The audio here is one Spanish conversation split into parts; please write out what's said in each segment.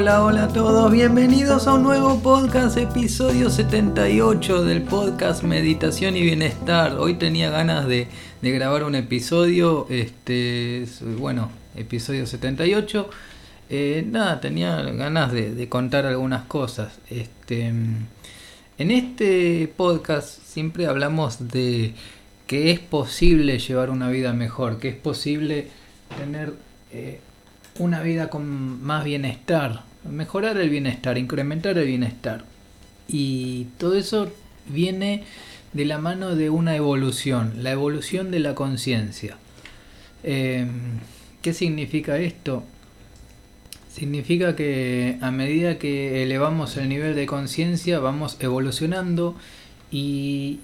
Hola, hola a todos, bienvenidos a un nuevo podcast, episodio 78 del podcast Meditación y Bienestar. Hoy tenía ganas de, grabar un episodio, este, bueno, episodio 78. Eh, nada, tenía ganas de, contar algunas cosas. Este, en este podcast siempre hablamos de que es posible llevar una vida mejor, que es posible tener eh, una vida con más bienestar, mejorar el bienestar, incrementar el bienestar. Y todo eso viene de la mano de una evolución, la evolución de la conciencia. Eh, ¿Qué significa esto? Significa que a medida que elevamos el nivel de conciencia vamos evolucionando y,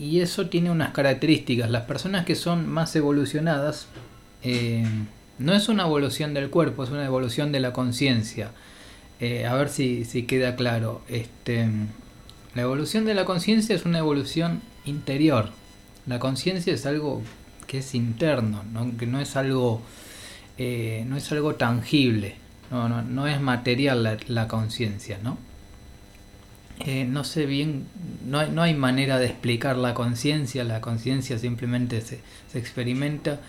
eso tiene unas características. Las personas que son más evolucionadas eh, no es una evolución del cuerpo, es una evolución de la conciencia. Eh, a ver si, queda claro. Este, la evolución de la conciencia es una evolución interior. La conciencia es algo que es interno, que no es algo, eh, no es algo tangible, no, no, es material la, conciencia, ¿no? Eh, no sé bien, no hay, no hay manera de explicar la conciencia, la conciencia simplemente se, se experimenta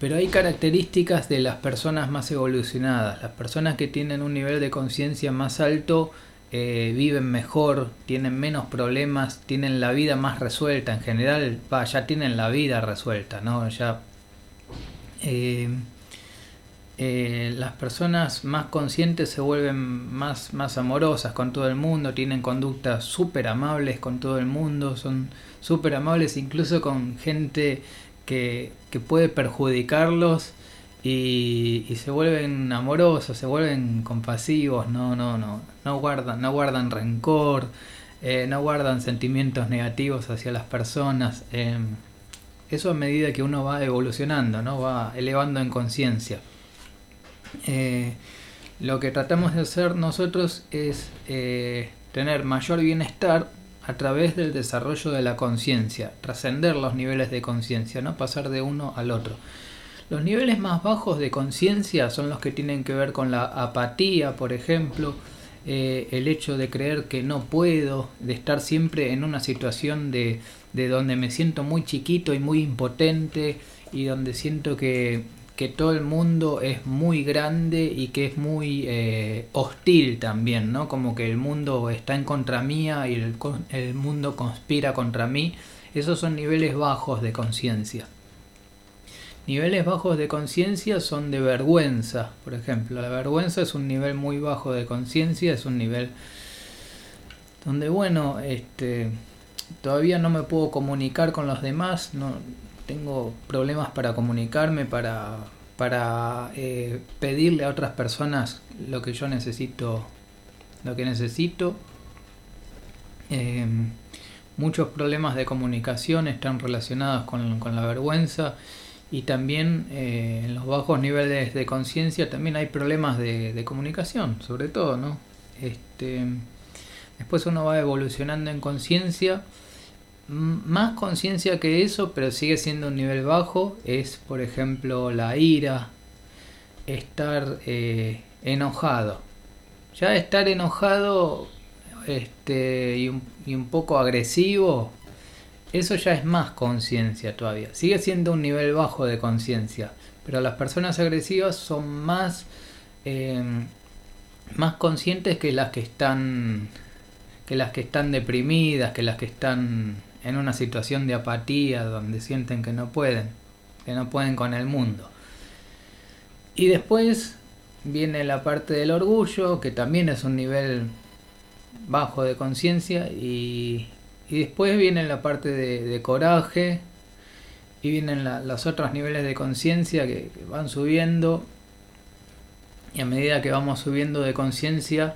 pero hay características de las personas más evolucionadas. Las personas que tienen un nivel de conciencia más alto eh, viven mejor, tienen menos problemas, tienen la vida más resuelta. En general, ya tienen la vida resuelta, ¿no? Ya. Eh, eh, las personas más conscientes se vuelven más, más amorosas con todo el mundo, tienen conductas súper amables con todo el mundo, son súper amables incluso con gente que, puede perjudicarlos y, se vuelven amorosos, se vuelven compasivos, no, no, no, no guardan, no guardan rencor, eh, no guardan sentimientos negativos hacia las personas. Eh, eso a medida que uno va evolucionando, ¿no? va elevando en conciencia. Eh, lo que tratamos de hacer nosotros es tener mayor bienestar a través del desarrollo de la conciencia, trascender los niveles de conciencia, no pasar de uno al otro. Los niveles más bajos de conciencia son los que tienen que ver con la apatía, por ejemplo, eh, el hecho de creer que no puedo, de estar siempre en una situación de, de donde me siento muy chiquito y muy impotente y donde siento que, que todo el mundo es muy grande y que es muy eh, hostil también, ¿no? Como que el mundo está en contra mía y el, mundo conspira contra mí. Esos son niveles bajos de conciencia. Niveles bajos de conciencia son de vergüenza, por ejemplo. La vergüenza es un nivel muy bajo de conciencia, es un nivel donde, bueno, este, todavía no me puedo comunicar con los demás, tengo problemas para comunicarme, para, para eh, pedirle a otras personas lo que yo necesito, lo que necesito. Em, muchos problemas de comunicación están relacionados con, la vergüenza y también eh, en los bajos niveles de conciencia también hay problemas de, de, comunicación, sobre todo, ¿no? Este, después uno va evolucionando en conciencia más conciencia que eso, pero sigue siendo un nivel bajo, es por ejemplo la ira, estar eh, enojado. Ya estar enojado este, y, un, y un poco agresivo, eso ya es más conciencia todavía. Sigue siendo un nivel bajo de conciencia, pero las personas agresivas son más, em, más conscientes que las que están que las que están deprimidas, que las que están en una situación de apatía donde sienten que no pueden, que no pueden con el mundo. Y después viene la parte del orgullo, que también es un nivel bajo de conciencia, y, después viene la parte de, coraje, y vienen los otros niveles de conciencia que, van subiendo, y a medida que vamos subiendo de conciencia,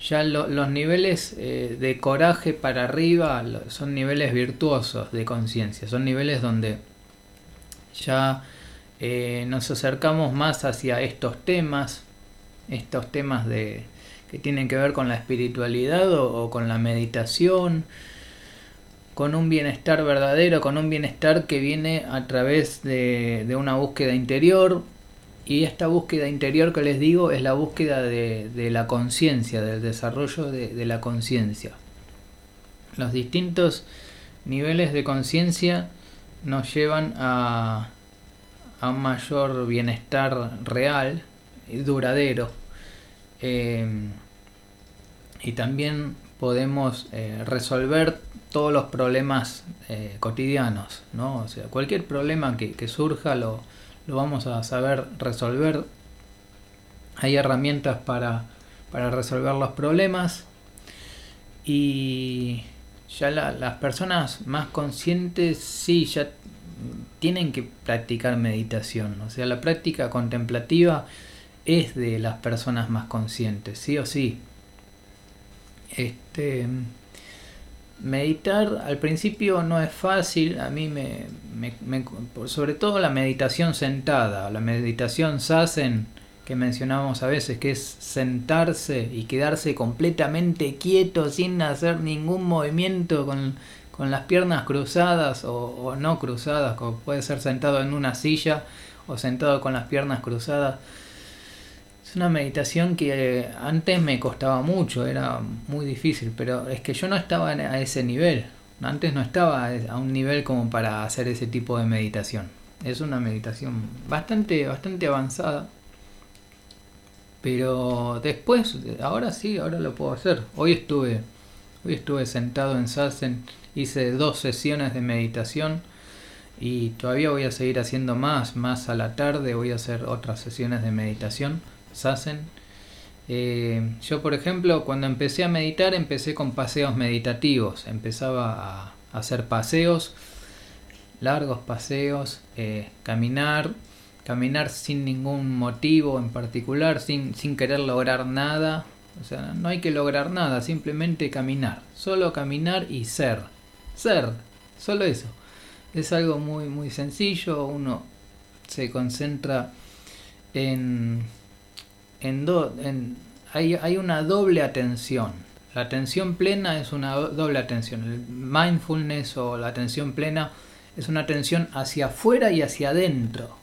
ya los niveles eh, de coraje para arriba son niveles virtuosos de conciencia, son niveles donde ya eh, nos acercamos más hacia estos temas, estos temas de, que tienen que ver con la espiritualidad o, con la meditación, con un bienestar verdadero, con un bienestar que viene a través de, de una búsqueda interior, Y esta búsqueda interior que les digo es la búsqueda de, la conciencia, del desarrollo de, la conciencia. Los distintos niveles de conciencia nos llevan a, a, un mayor bienestar real y duradero. Eh, y también podemos eh, resolver todos los problemas eh, cotidianos, ¿no? O sea, cualquier problema que, surja lo, lo, vamos a saber resolver. Hay herramientas para, para resolver los problemas y ya las personas más conscientes sí ya tienen que practicar meditación. O sea, la práctica contemplativa es de las personas más conscientes, sí o sí. Este, meditar al principio no es fácil, a mí me, sobre todo la meditación sentada, la meditación sasen que mencionábamos a veces, que es sentarse y quedarse completamente quieto sin hacer ningún movimiento con, las piernas cruzadas o, o, no cruzadas, como puede ser sentado en una silla o sentado con las piernas cruzadas una meditación que antes me costaba mucho, era muy difícil, pero es que yo no estaba a ese nivel. Antes no estaba a un nivel como para hacer ese tipo de meditación. Es una meditación bastante, bastante avanzada. Pero después, ahora sí, ahora lo puedo hacer. Hoy estuve, hoy estuve sentado en Sassen, hice dos sesiones de meditación y todavía voy a seguir haciendo más, más a la tarde voy a hacer otras sesiones de meditación Sassen. Eh, yo, por ejemplo, cuando empecé a meditar, empecé con paseos meditativos. Empezaba a hacer paseos, largos paseos, eh, caminar, caminar sin ningún motivo en particular, sin, sin querer lograr nada. O sea, no hay que lograr nada, simplemente caminar. Solo caminar y ser. Ser, solo eso. Es algo muy, muy sencillo. Uno se concentra en hay, hay una doble atención. La atención plena es una doble atención. El mindfulness o la atención plena es una atención hacia afuera y hacia adentro.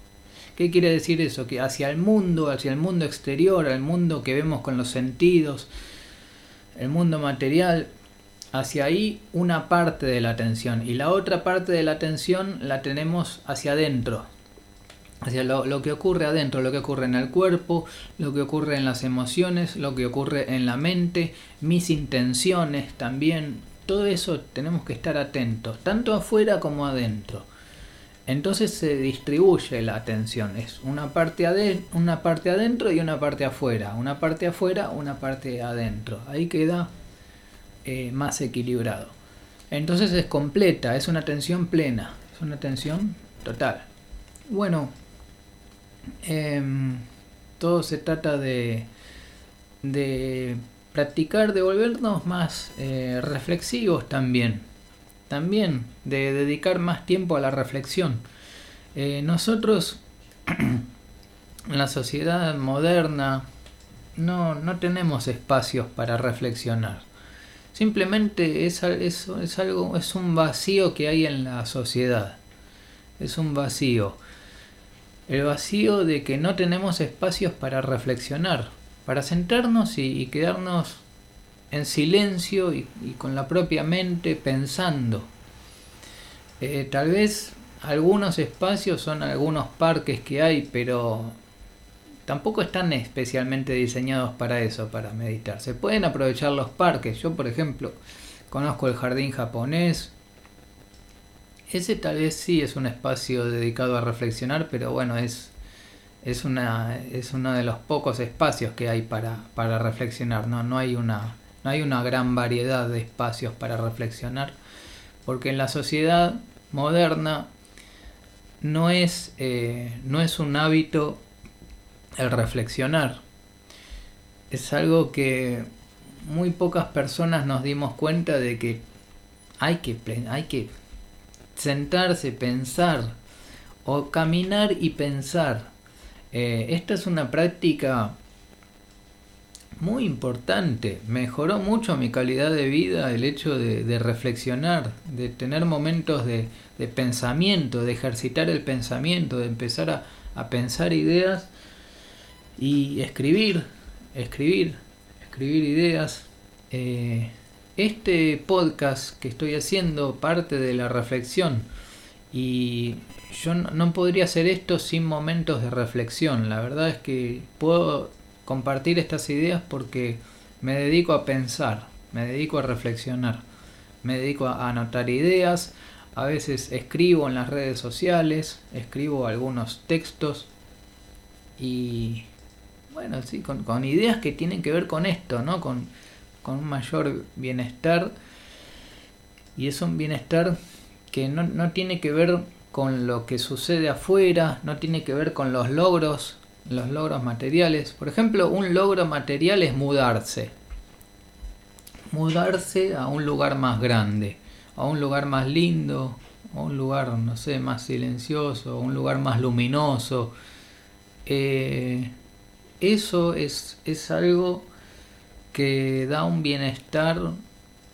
¿Qué quiere decir eso? Que hacia el mundo, hacia el mundo exterior, el mundo que vemos con los sentidos, el mundo material, hacia ahí una parte de la atención y la otra parte de la atención la tenemos hacia adentro, hacia lo, que ocurre adentro, lo que ocurre en el cuerpo, lo que ocurre en las emociones, lo que ocurre en la mente, mis intenciones también, todo eso tenemos que estar atentos, tanto afuera como adentro. Entonces se distribuye la atención, es una parte, una parte adentro y una parte afuera, una parte afuera, una parte adentro. Ahí queda eh, más equilibrado. Entonces es completa, es una atención plena, es una atención total. Bueno, Em, todo se trata de, de practicar, de volvernos más eh, reflexivos también. También de dedicar más tiempo a la reflexión. Eh, nosotros, en la sociedad moderna, no, no tenemos espacios para reflexionar. Simplemente es, es, es, algo, es un vacío que hay en la sociedad. Es un vacío el vacío de que no tenemos espacios para reflexionar, para sentarnos y, quedarnos en silencio y, con la propia mente pensando. Eh, tal vez algunos espacios son algunos parques que hay, pero tampoco están especialmente diseñados para eso, para meditar. Se pueden aprovechar los parques. Yo, por ejemplo, conozco el jardín japonés, ese tal vez sí es un espacio dedicado a reflexionar, pero bueno, es, es, una, es uno de los pocos espacios que hay para, para reflexionar. ¿no? No, hay una, no hay una gran variedad de espacios para reflexionar, porque en la sociedad moderna no es, eh, no es un hábito el reflexionar. Es algo que muy pocas personas nos dimos cuenta de que hay que, hay que sentarse, pensar o caminar y pensar. Eh, esta es una práctica muy importante. Mejoró mucho mi calidad de vida el hecho de, reflexionar, de tener momentos de, pensamiento, de ejercitar el pensamiento, de empezar a, pensar ideas. Y escribir, escribir, escribir ideas. Eh, este podcast que estoy haciendo parte de la reflexión y yo no podría hacer esto sin momentos de reflexión. La verdad es que puedo compartir estas ideas porque me dedico a pensar, me dedico a reflexionar, me dedico a anotar ideas, a veces escribo en las redes sociales, escribo algunos textos y bueno, sí, con, ideas que tienen que ver con esto, ¿no? Con, con un mayor bienestar y es un bienestar que no, no tiene que ver con lo que sucede afuera, no tiene que ver con los logros, los logros materiales. Por ejemplo, un logro material es mudarse. Mudarse a un lugar más grande, a un lugar más lindo, a un lugar, no sé, más silencioso, a un lugar más luminoso. Eh, eso es, es algo que da un bienestar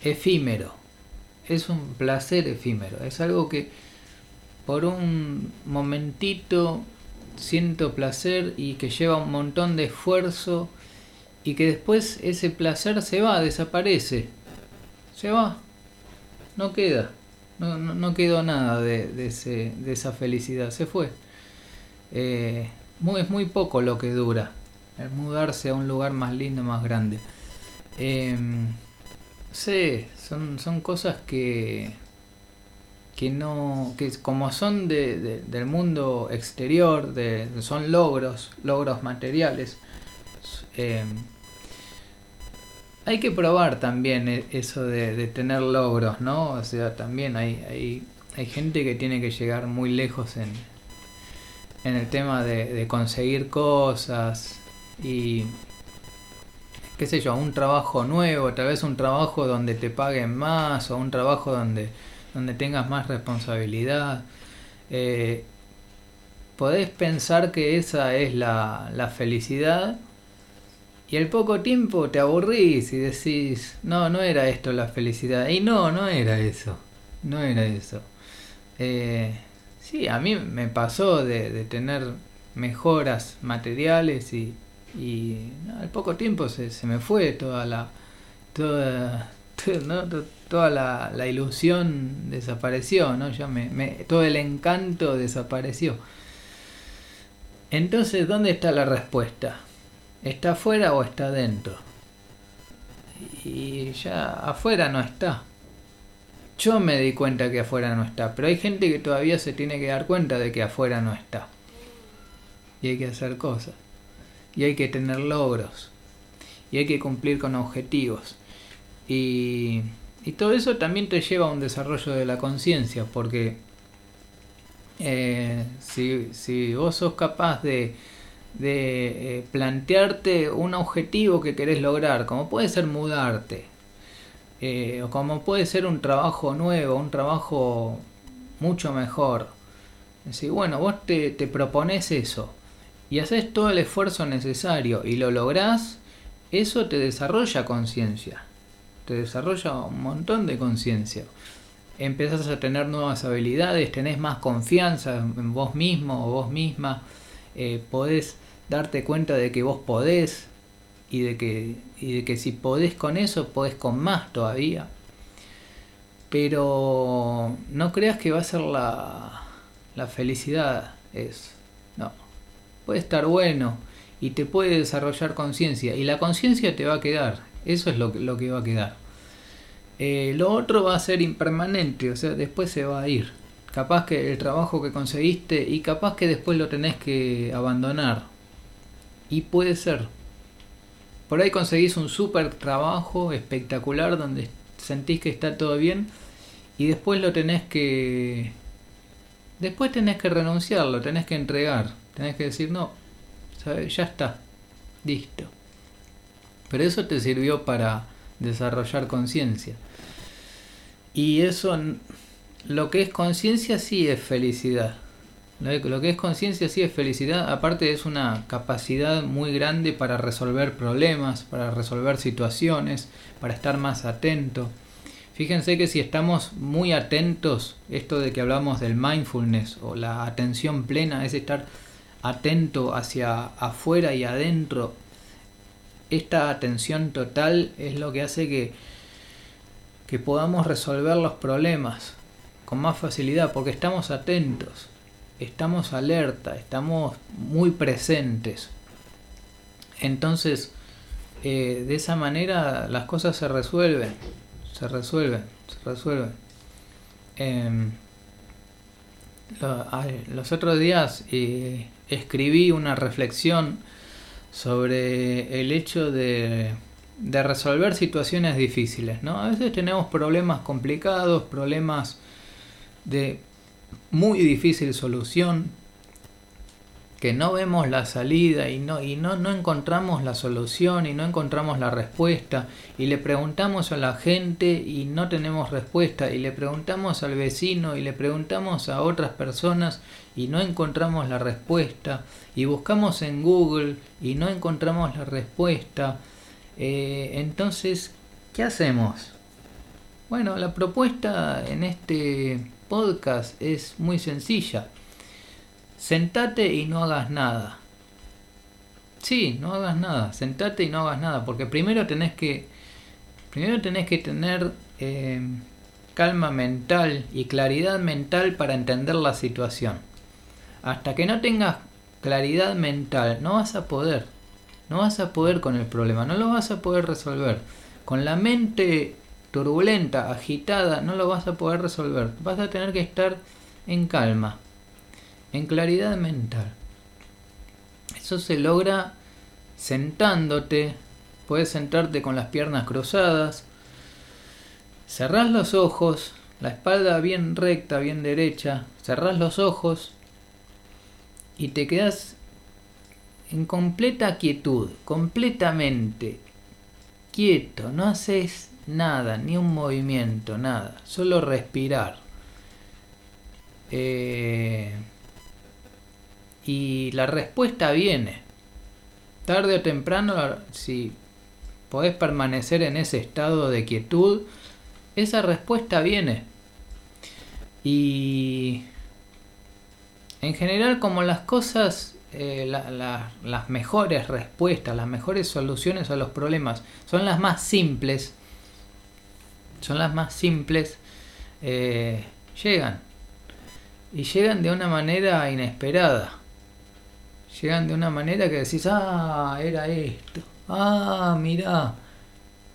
efímero. Es un placer efímero. Es algo que por un momentito siento placer y que lleva un montón de esfuerzo y que después ese placer se va, desaparece. Se va. No queda. No, no, quedó nada de, ese, de, esa felicidad. Se fue. Eh, muy, es muy poco lo que dura. El mudarse a un lugar más lindo, más grande. Eh, son, son cosas que, que no que como son de, del mundo exterior de, son logros logros materiales eh, hay que probar también e, eso de, tener logros no o sea también hay, hay, hay gente que tiene que llegar muy lejos en, en el tema de conseguir cosas y qué sé yo un trabajo nuevo tal vez un trabajo donde te paguen más o un trabajo donde donde tengas más responsabilidad. Eh, podés pensar que esa es la, la felicidad y al poco tiempo te aburrís y decís, no, no era esto la felicidad. Y no, no era eso. No era eso. Eh, sí, a mí me pasó de, de tener mejoras materiales y, y al poco tiempo se, se, me fue toda la toda, toda la, ilusión desapareció, ¿no? Ya me, todo el encanto desapareció. Entonces, ¿dónde está la respuesta? ¿Está afuera o está dentro? Y ya afuera no está. Yo me di cuenta que afuera no está, pero hay gente que todavía se tiene que dar cuenta de que afuera no está. Y hay que hacer cosas. Y hay que tener logros. Y hay que cumplir con objetivos. Y y todo eso también te lleva a un desarrollo de la conciencia, porque eh, si, vos sos capaz de, de eh, plantearte un objetivo que querés lograr, como puede ser mudarte, eh, o como puede ser un trabajo nuevo, un trabajo mucho mejor. Si bueno, vos te, te propones eso y haces todo el esfuerzo necesario y lo lográs, eso te desarrolla conciencia te desarrolla un montón de conciencia. Empezás a tener nuevas habilidades, tenés más confianza en vos mismo o vos misma, eh, podés darte cuenta de que vos podés y de que, y de que si podés con eso, podés con más todavía. Pero no creas que va a ser la, la felicidad, es, no, puede estar bueno y te puede desarrollar conciencia y la conciencia te va a quedar eso es lo, lo que va a quedar. Eh, lo otro va a ser impermanente, o sea, después se va a ir. Capaz que el trabajo que conseguiste y capaz que después lo tenés que abandonar. Y puede ser. Por ahí conseguís un super trabajo espectacular donde sentís que está todo bien y después lo tenés que... Después tenés que renunciarlo, tenés que entregar, tenés que decir, no, ya está, listo. Pero eso te sirvió para desarrollar conciencia. Y eso, lo que es conciencia sí es felicidad. Lo que es conciencia sí es felicidad, aparte es una capacidad muy grande para resolver problemas, para resolver situaciones, para estar más atento. Fíjense que si estamos muy atentos, esto de que hablamos del mindfulness o la atención plena es estar atento hacia afuera y adentro, esta atención total es lo que hace que, que podamos resolver los problemas con más facilidad, porque estamos atentos, estamos alerta, estamos muy presentes. Entonces, eh, de esa manera las cosas se resuelven, se resuelven, se resuelven. Em, los otros días eh, escribí una reflexión sobre el hecho de, de, resolver situaciones difíciles. ¿no? A veces tenemos problemas complicados, problemas de muy difícil solución, que no vemos la salida y no, y no, no encontramos la solución y no encontramos la respuesta y le preguntamos a la gente y no tenemos respuesta y le preguntamos al vecino y le preguntamos a otras personas y no encontramos la respuesta y buscamos en Google y no encontramos la respuesta. Eh, entonces, ¿qué hacemos? Bueno, la propuesta en este podcast es muy sencilla sentate y no hagas nada. Sí, no hagas nada, sentate y no hagas nada, porque primero tenés que, primero tenés que tener eh, calma mental y claridad mental para entender la situación. Hasta que no tengas claridad mental, no vas a poder, no vas a poder con el problema, no lo vas a poder resolver. Con la mente turbulenta, agitada, no lo vas a poder resolver. Vas a tener que estar en calma en claridad mental. Eso se logra sentándote, puedes sentarte con las piernas cruzadas, cerrás los ojos, la espalda bien recta, bien derecha, cerrás los ojos y te quedas en completa quietud, completamente quieto, no haces nada, ni un movimiento, nada, solo respirar. Eh, y la respuesta viene. Tarde o temprano, si podés permanecer en ese estado de quietud, esa respuesta viene. Y en general como las cosas, eh, las mejores respuestas, las mejores soluciones a los problemas son las más simples, son las más simples, eh, llegan. Y llegan de una manera inesperada llegan de una manera que decís, ah, era esto, ah, mirá,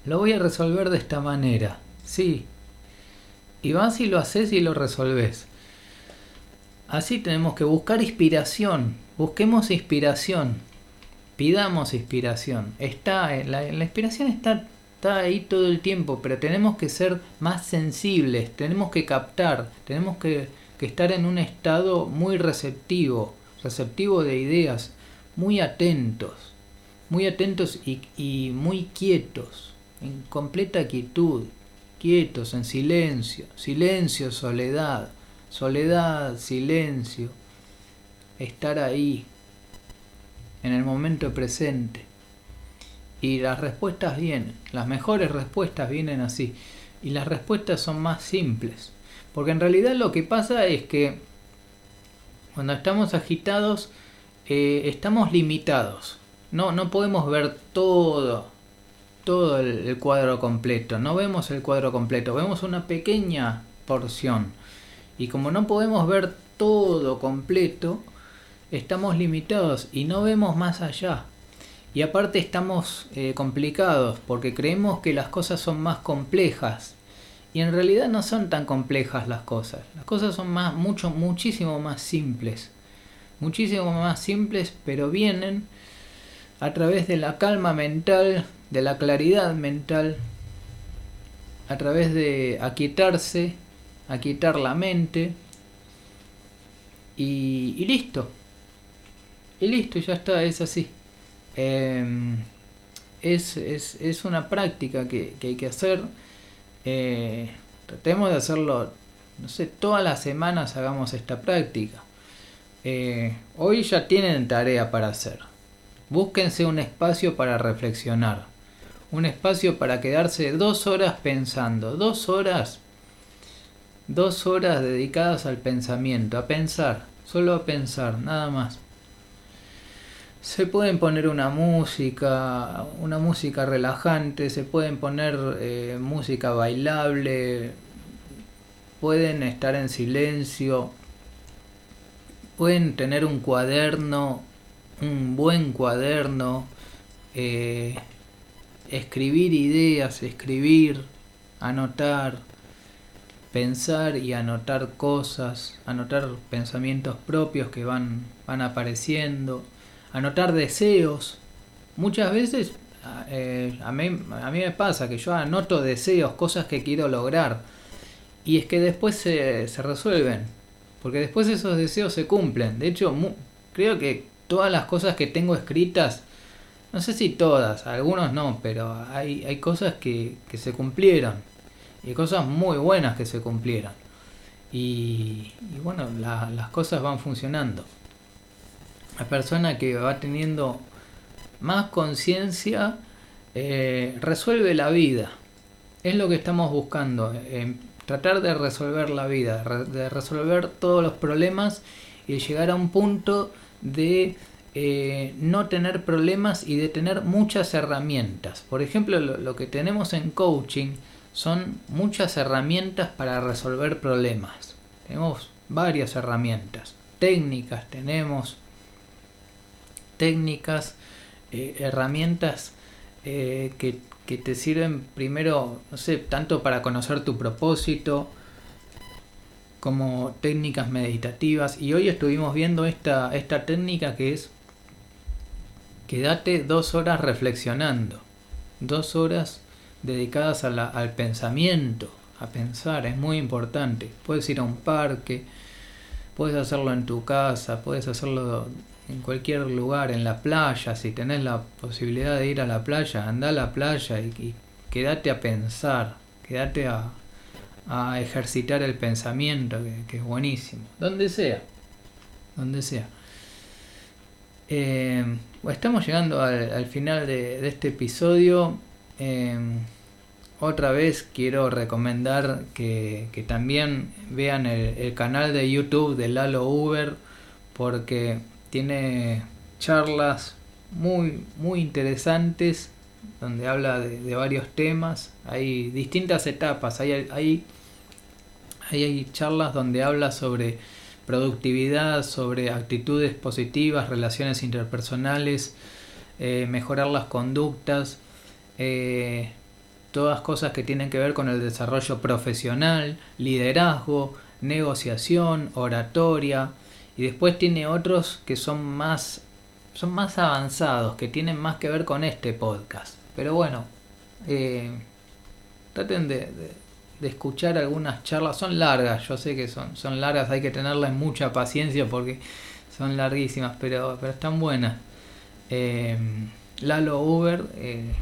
lo voy a resolver de esta manera, sí. Y vas y lo haces y lo resolves. Así tenemos que buscar inspiración, busquemos inspiración, pidamos inspiración. Está, la, la inspiración está, está ahí todo el tiempo, pero tenemos que ser más sensibles, tenemos que captar, tenemos que, que estar en un estado muy receptivo receptivo de ideas, muy atentos, muy atentos y, muy quietos, en completa quietud, quietos, en silencio, silencio, soledad, soledad, silencio, estar ahí, en el momento presente. Y las respuestas vienen, las mejores respuestas vienen así. Y las respuestas son más simples. Porque en realidad lo que pasa es que cuando estamos agitados, eh, estamos limitados. No, no podemos ver todo, todo el, cuadro completo. No vemos el cuadro completo, vemos una pequeña porción. Y como no podemos ver todo completo, estamos limitados y no vemos más allá. Y aparte estamos eh, complicados porque creemos que las cosas son más complejas y en realidad no son tan complejas las cosas. Las cosas son más, mucho, muchísimo más simples. Muchísimo más simples, pero vienen a través de la calma mental, de la claridad mental, a través de aquietarse, aquietar la mente y, listo. Y listo, ya está, es así. Em, es, es, es, una práctica que, que hay que hacer eh, tratemos de hacerlo, no sé, todas las semanas hagamos esta práctica. Eh, hoy ya tienen tarea para hacer. Búsquense un espacio para reflexionar. Un espacio para quedarse dos horas pensando. Dos horas. Dos horas dedicadas al pensamiento. A pensar. Solo a pensar. Nada más. Se pueden poner una música, una música relajante, se pueden poner eh, música bailable, pueden estar en silencio, pueden tener un cuaderno, un buen cuaderno, eh, escribir ideas, escribir, anotar, pensar y anotar cosas, anotar pensamientos propios que van, van apareciendo anotar deseos. Muchas veces eh, a, mí, a mí me pasa que yo anoto deseos, cosas que quiero lograr. Y es que después se, se resuelven. Porque después esos deseos se cumplen. De hecho, creo que todas las cosas que tengo escritas, no sé si todas, algunos no, pero hay, hay cosas que, que se cumplieron. Y cosas muy buenas que se cumplieron. Y, bueno, las cosas van funcionando la persona que va teniendo más conciencia eh, resuelve la vida. Es lo que estamos buscando, eh, tratar de resolver la vida, de resolver todos los problemas y llegar a un punto de eh, no tener problemas y de tener muchas herramientas. Por ejemplo, lo que tenemos en coaching son muchas herramientas para resolver problemas. Tenemos varias herramientas, técnicas, tenemos técnicas, eh, herramientas eh, que, te sirven primero, no sé, tanto para conocer tu propósito, como técnicas meditativas. Y hoy estuvimos viendo esta, esta técnica que es quédate dos horas reflexionando, dos horas dedicadas al pensamiento, a pensar, es muy importante. Puedes ir a un parque, puedes hacerlo en tu casa, puedes hacerlo en cualquier lugar, en la playa, si tenés la posibilidad de ir a la playa, anda a la playa y, quédate a pensar, quédate a, ejercitar el pensamiento, que, es buenísimo, donde sea, donde sea. Eh, estamos llegando al, final de, este episodio. Eh, otra vez quiero recomendar que, también vean el, el, canal de YouTube de Lalo Uber porque tiene charlas muy, muy interesantes donde habla de, varios temas. Hay distintas etapas. Hay, hay, hay, charlas donde habla sobre productividad, sobre actitudes positivas, relaciones interpersonales, eh, mejorar las conductas, eh, todas cosas que tienen que ver con el desarrollo profesional, liderazgo, negociación, oratoria, y después tiene otros que son más, son más avanzados, que tienen más que ver con este podcast. Pero bueno, eh, traten de, escuchar algunas charlas. Son largas, yo sé que son, son largas, hay que tenerles mucha paciencia porque son larguísimas, pero, pero están buenas. Eh, Lalo Uber eh,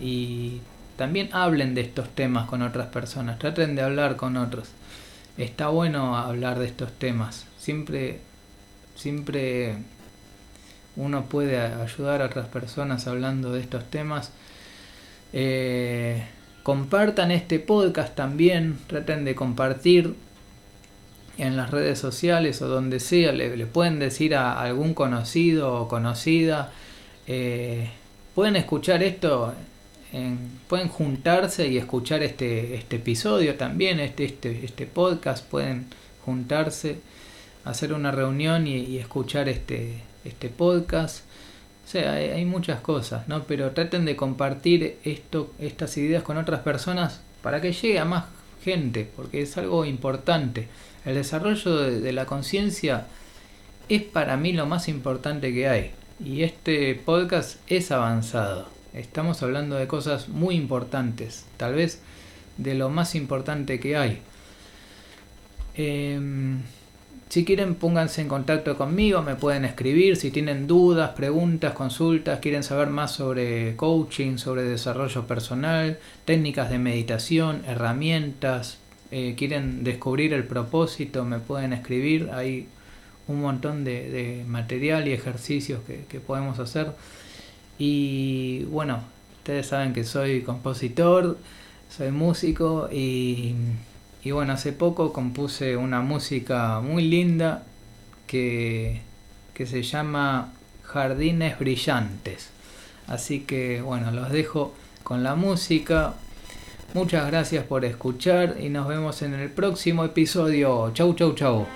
y también hablen de estos temas con otras personas, traten de hablar con otros. Está bueno hablar de estos temas siempre, siempre uno puede ayudar a otras personas hablando de estos temas. Eh, compartan este podcast también, traten de compartir en las redes sociales o donde sea, le, pueden decir a algún conocido o conocida, eh, pueden escuchar esto, pueden juntarse y escuchar este, este episodio también, este, este, este podcast, pueden juntarse hacer una reunión y, escuchar este, este podcast. O sea, hay, muchas cosas, ¿no? Pero traten de compartir esto, estas ideas con otras personas para que llegue a más gente, porque es algo importante. El desarrollo de, la conciencia es para mí lo más importante que hay. Y este podcast es avanzado. Estamos hablando de cosas muy importantes, tal vez de lo más importante que hay. Eh, si quieren, pónganse en contacto conmigo, me pueden escribir si tienen dudas, preguntas, consultas, quieren saber más sobre coaching, sobre desarrollo personal, técnicas de meditación, herramientas, eh, quieren descubrir el propósito, me pueden escribir. Hay un montón de, material y ejercicios que podemos hacer. Y bueno, ustedes saben que soy compositor, soy músico y y bueno, hace poco compuse una música muy linda que, que se llama Jardines Brillantes. Así que bueno, los dejo con la música. Muchas gracias por escuchar y nos vemos en el próximo episodio. Chau, chau, chau.